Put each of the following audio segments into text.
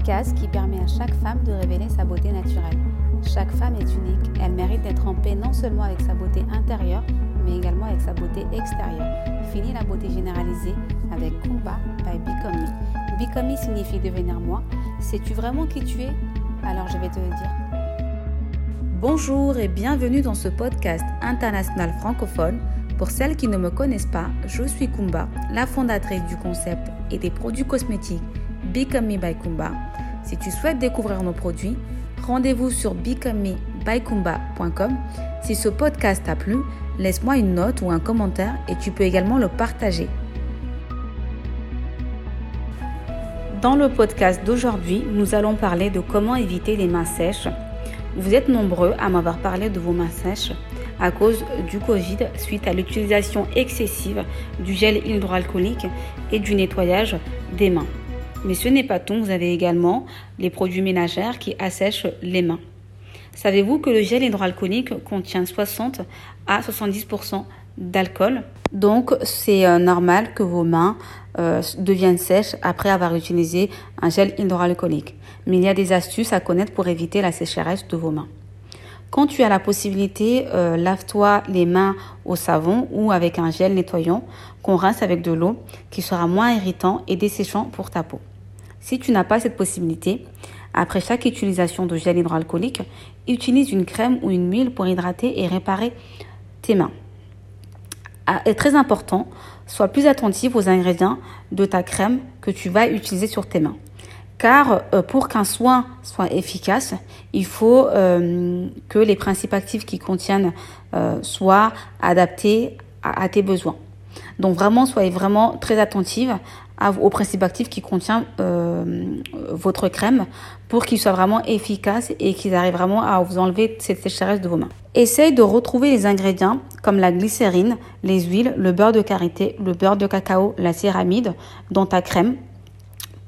podcast qui permet à chaque femme de révéler sa beauté naturelle. Chaque femme est unique, elle mérite d'être en paix non seulement avec sa beauté intérieure, mais également avec sa beauté extérieure. Fini la beauté généralisée avec Kumba by Become Me. Signifie devenir moi. Sais-tu vraiment qui tu es? Alors je vais te le dire. Bonjour et bienvenue dans ce podcast international francophone. Pour celles qui ne me connaissent pas, je suis Kumba, la fondatrice du concept et des produits cosmétiques Become Me by Kumba. Si tu souhaites découvrir nos produits, rendez-vous sur becomemebykumba.com. Si ce podcast t'a plu, laisse-moi une note ou un commentaire et tu peux également le partager. Dans le podcast d'aujourd'hui, nous allons parler de comment éviter les mains sèches. Vous êtes nombreux à m'avoir parlé de vos mains sèches à cause du Covid suite à l'utilisation excessive du gel hydroalcoolique et du nettoyage des mains. Mais ce n'est pas tout, vous avez également les produits ménagères qui assèchent les mains. Savez-vous que le gel hydroalcoolique contient 60 à 70% d'alcool? Donc c'est euh, normal que vos mains euh, deviennent sèches après avoir utilisé un gel hydroalcoolique. Mais il y a des astuces à connaître pour éviter la sécheresse de vos mains. Quand tu as la possibilité, euh, lave-toi les mains au savon ou avec un gel nettoyant qu'on rince avec de l'eau qui sera moins irritant et desséchant pour ta peau. Si tu n'as pas cette possibilité, après chaque utilisation de gel hydroalcoolique, utilise une crème ou une huile pour hydrater et réparer tes mains. Ah, est très important, sois plus attentif aux ingrédients de ta crème que tu vas utiliser sur tes mains. Car euh, pour qu'un soin soit efficace, il faut euh, que les principes actifs qui contiennent euh, soient adaptés à, tes besoins. Donc vraiment, soyez vraiment très attentive aux principes actifs qui contient votre crème pour qu'il soit vraiment efficace et qu'ils arrivent vraiment à vous enlever cette sécheresse de vos mains. Essaye de retrouver les ingrédients comme la glycérine, les huiles, le beurre de karité, le beurre de cacao, la céramide dans ta crème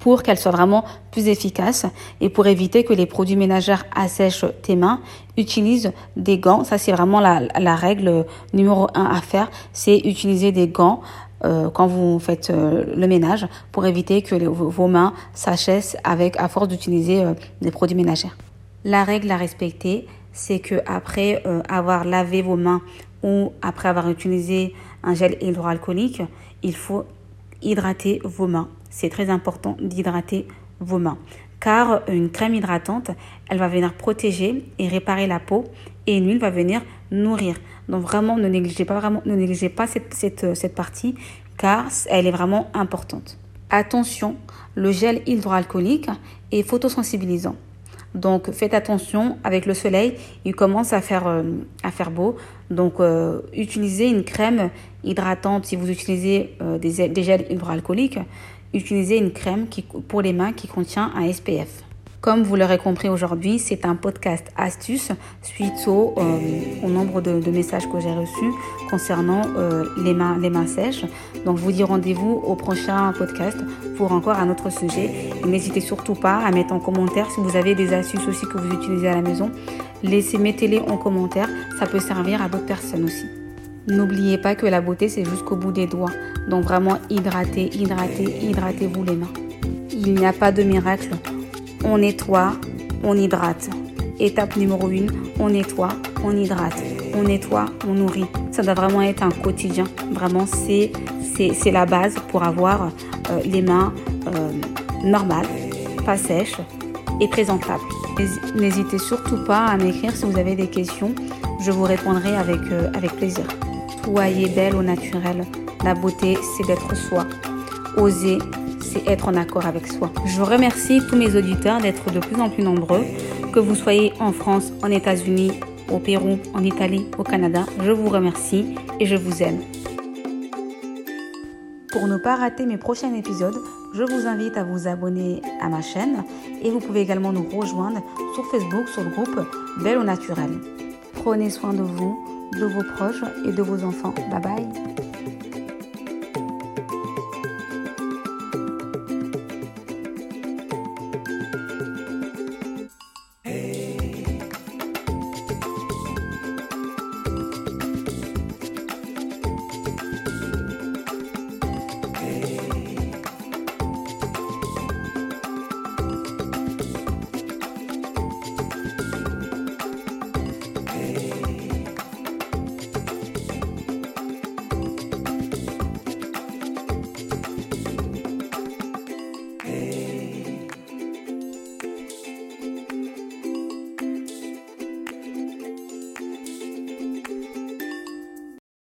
pour qu'elle soit vraiment plus efficace et pour éviter que les produits ménagères assèchent tes mains, utilise des gants. Ça, c'est vraiment la, règle numéro un à faire, c'est utiliser des gants euh, quand vous faites euh, le ménage pour éviter que vos mains s'achètent avec à force d'utiliser euh, des produits ménagères. La règle à respecter, c'est que après avoir lavé vos mains ou après avoir utilisé un gel hydroalcoolique, il faut hydrater vos mains c'est très important d'hydrater vos mains. Car une crème hydratante, elle va venir protéger et réparer la peau et une huile va venir nourrir. Donc vraiment, ne négligez pas, vraiment, ne négligez pas cette, cette, cette partie car elle est vraiment importante. Attention, le gel hydroalcoolique est photosensibilisant. Donc faites attention avec le soleil, il commence à faire, euh, à faire beau. Donc euh, utilisez une crème hydratante si vous utilisez euh, des, des, gels hydroalcooliques utilisez une crème pour les mains qui contient un SPF. Comme vous l'aurez compris aujourd'hui, c'est un podcast astuce suite au, euh, nombre de, messages que j'ai reçus concernant euh, les, mains, les mains sèches. Donc je vous dis rendez-vous au prochain podcast pour encore un autre sujet. N'hésitez surtout pas à mettre en commentaire si vous avez des astuces aussi que vous utilisez à la maison. Laissez, mettez-les en commentaire, ça peut servir à d'autres personnes aussi. N'oubliez pas que la beauté, c'est jusqu'au bout des doigts. Donc vraiment, hydratez, hydratez, hydratez-vous les mains. Il n'y a pas de miracle. On nettoie, on hydrate. Étape numéro 1, on nettoie, on hydrate. On nettoie, on nourrit. Ça doit vraiment être un quotidien. Vraiment, c'est, la base pour avoir euh, les mains euh, normales, pas sèches et présentables. N'hésitez surtout pas à m'écrire si vous avez des questions. Je vous répondrai avec, euh, avec plaisir. Soyez belle au naturel. La beauté, c'est d'être soi. Oser, c'est être en accord avec soi. Je remercie tous mes auditeurs d'être de plus en plus nombreux, que vous soyez en France, en États-Unis, au Pérou, en Italie, au Canada. Je vous remercie et je vous aime. Pour ne pas rater mes prochains épisodes, je vous invite à vous abonner à ma chaîne et vous pouvez également nous rejoindre sur Facebook sur le groupe Belle au Naturel. Prenez soin de vous de vos proches et de vos enfants. Bye bye